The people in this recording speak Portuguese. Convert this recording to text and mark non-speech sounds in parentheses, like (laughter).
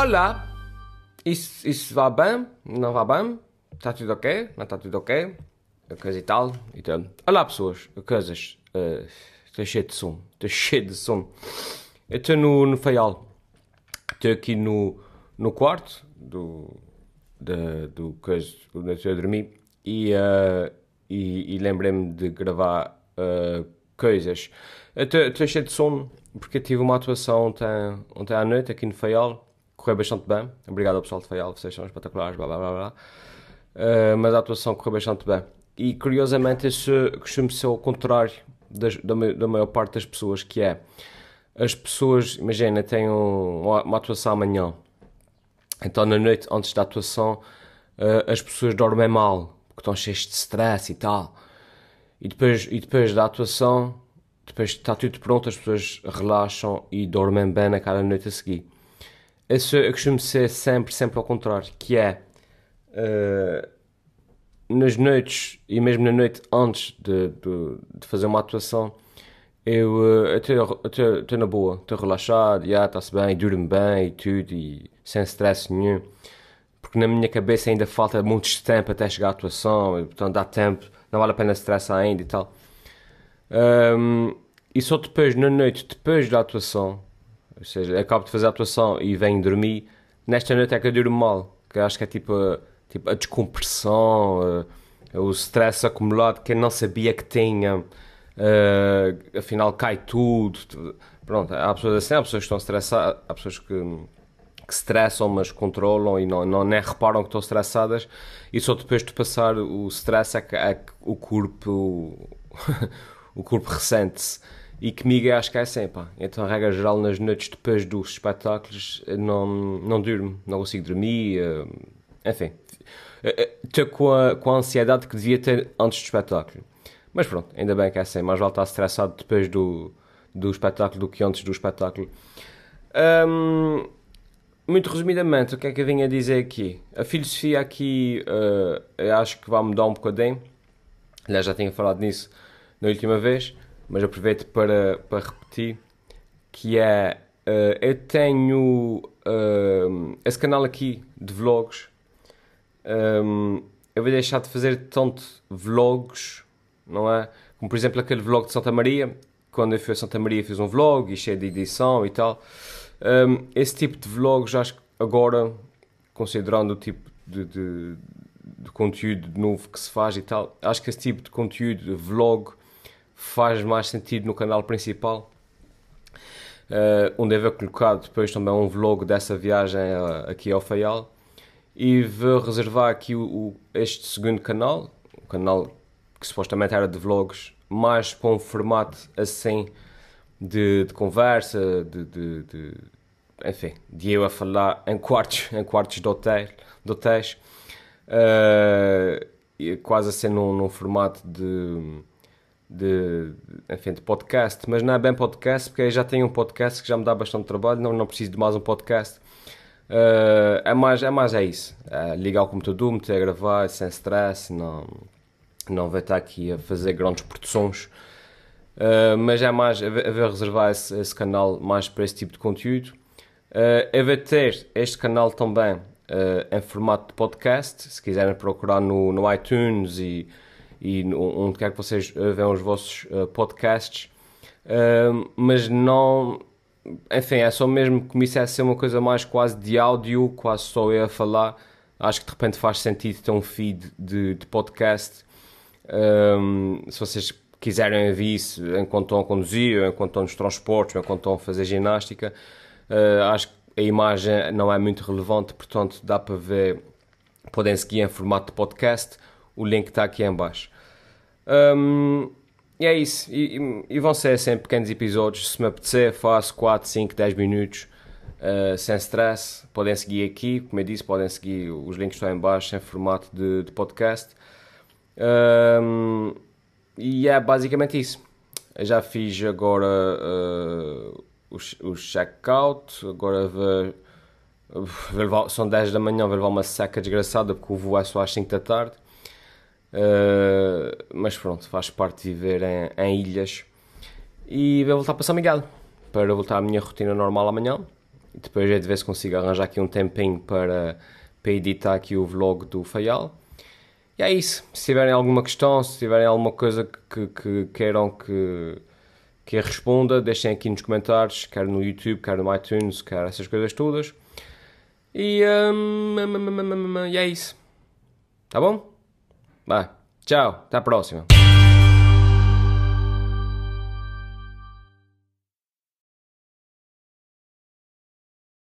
Olá, isso, isso vai bem? Não vai bem? Está tudo ok? Não está tudo ok? Coisa e tal. Então, olá pessoas, coisas. Uh, estou cheio de som, estou cheio de som. Eu estou no, no Faial, estou aqui no, no quarto do, de, do coisa onde eu dormir e, uh, e, e lembrei-me de gravar uh, coisas. Estou cheio de sono porque tive uma atuação ontem, ontem à noite aqui no Faial correu bastante bem. Obrigado ao pessoal de Faial, vocês são espetaculares, blá blá blá blá. Uh, mas a atuação correu bastante bem. E curiosamente, isso costuma ser ao contrário das, da, da, maior parte das pessoas, que é as pessoas, imagina, têm um, uma, atuação amanhã, então na noite antes da atuação, uh, as pessoas dormem mal, porque estão cheias de stress e tal. E depois, e depois da atuação, depois está tudo pronto, as pessoas relaxam e dormem bem naquela noite a seguir. Isso eu costumo ser sempre, sempre ao contrário, que é uh, nas noites e mesmo na noite antes de, de, de fazer uma atuação, eu estou na boa, estou relaxado, está-se bem, durmo bem e tudo, e sem stress nenhum, porque na minha cabeça ainda falta muito tempo até chegar à atuação, portanto dá tempo, não vale a pena estressar ainda e tal. Um, e só depois, na noite, depois da atuação, ou seja, acabo de fazer a atuação e venho dormir, nesta noite é que eu durmo mal, que acho que é tipo, a, tipo a descompressão, a, o stress acumulado que eu não sabia que tinha, uh, afinal cai tudo. Pronto, há pessoas assim, há pessoas que estão estressadas, há pessoas que, que stressam, mas controlam e não, não nem reparam que estão estressadas, e só depois de passar o stress é que, é que o corpo. (laughs) o corpo ressente-se. E comigo acho que é assim, pá. Então, a regra geral, nas noites depois dos espetáculos, não, não durmo, não consigo dormir, uh, enfim. Estou com a, com a ansiedade que devia ter antes do espetáculo. Mas pronto, ainda bem que é assim. Mais vale estar estressado depois do, do espetáculo do que antes do espetáculo. Um, muito resumidamente, o que é que eu vim a dizer aqui? A filosofia aqui, uh, eu acho que vai mudar um bocadinho. Aliás, já tinha falado nisso na última vez mas aproveito para, para repetir, que é, uh, eu tenho uh, esse canal aqui de vlogs, um, eh, eu vou deixar de fazer tanto vlogs, não é? Como por exemplo aquele vlog de Santa Maria, quando eu fui a Santa Maria fiz um vlog e cheio de edição e tal. Um, esse tipo de vlogs, acho que agora, considerando o tipo de, de, de, conteúdo novo que se faz e tal, acho que esse tipo de conteúdo, de vlog, faz mais sentido no canal principal. Uh, onde eu vou colocar depois também um vlog dessa viagem uh, aqui ao Faial e vou reservar aqui o, o, este segundo canal, o canal que supostamente era de vlogs, mais para um formato assim de, de conversa, de, de, de, enfim, de eu a falar em quartos, (laughs) em quartos de, hotel, de hotéis, uh, quase assim num, num formato de de, enfim, de podcast, mas não é bem podcast, porque já tenho um podcast que já me dá bastante trabalho, não, não preciso de mais um podcast. Uh, é, mais, é mais é isso. É ligar o computador, meter a gravar sem stress, não, não vai estar aqui a fazer grandes produções. Uh, mas é mais, eu vou reservar esse, esse, canal mais para esse tipo de conteúdo. Uh, eu vou ter este canal também uh, em formato de podcast, se quiserem procurar no, no iTunes e e onde quer que vocês eh, vejam os vossos uh, podcasts, mas não. Enfim, é só mesmo que comece a ser uma coisa mais quase de áudio, quase só eu a falar. Acho que de repente faz sentido ter um feed de, de podcast. Se vocês quiserem ver isso enquanto estão a conduzir, enquanto estão nos transportes, enquanto estão a fazer ginástica, uh, acho que a imagem não é muito relevante, portanto dá para ver, podem seguir em formato de podcast o link está aqui em baixo. Um, e é isso. E, e, vão ser sempre pequenos episódios. Se me apetecer, faço 4, 5, 10 minutos uh, sem stress. Podem seguir aqui, como eu disse, podem seguir. Os links estão em baixo em formato de, de podcast. Um, e é basicamente isso. Eu já fiz agora uh, o, o check-out. Agora vou, são 10 da manhã, vou levar uma seca desgraçada porque o voo é só às 5 da tarde. Uh, mas pronto, faz parte viver em, em, ilhas. E vou voltar para São Miguel para voltar à minha rotina normal amanhã. depois é de ver se consigo arranjar aqui um tempinho para, para editar aqui o vlog do Faial. E é isso. Se tiverem alguma questão, se tiverem alguma coisa que, que queiram que, que responda, deixem aqui nos comentários, quer no YouTube, quer no iTunes, quer essas coisas todas. E, um, e é isso. Tá bom? Vai. Tchau. Até a próxima.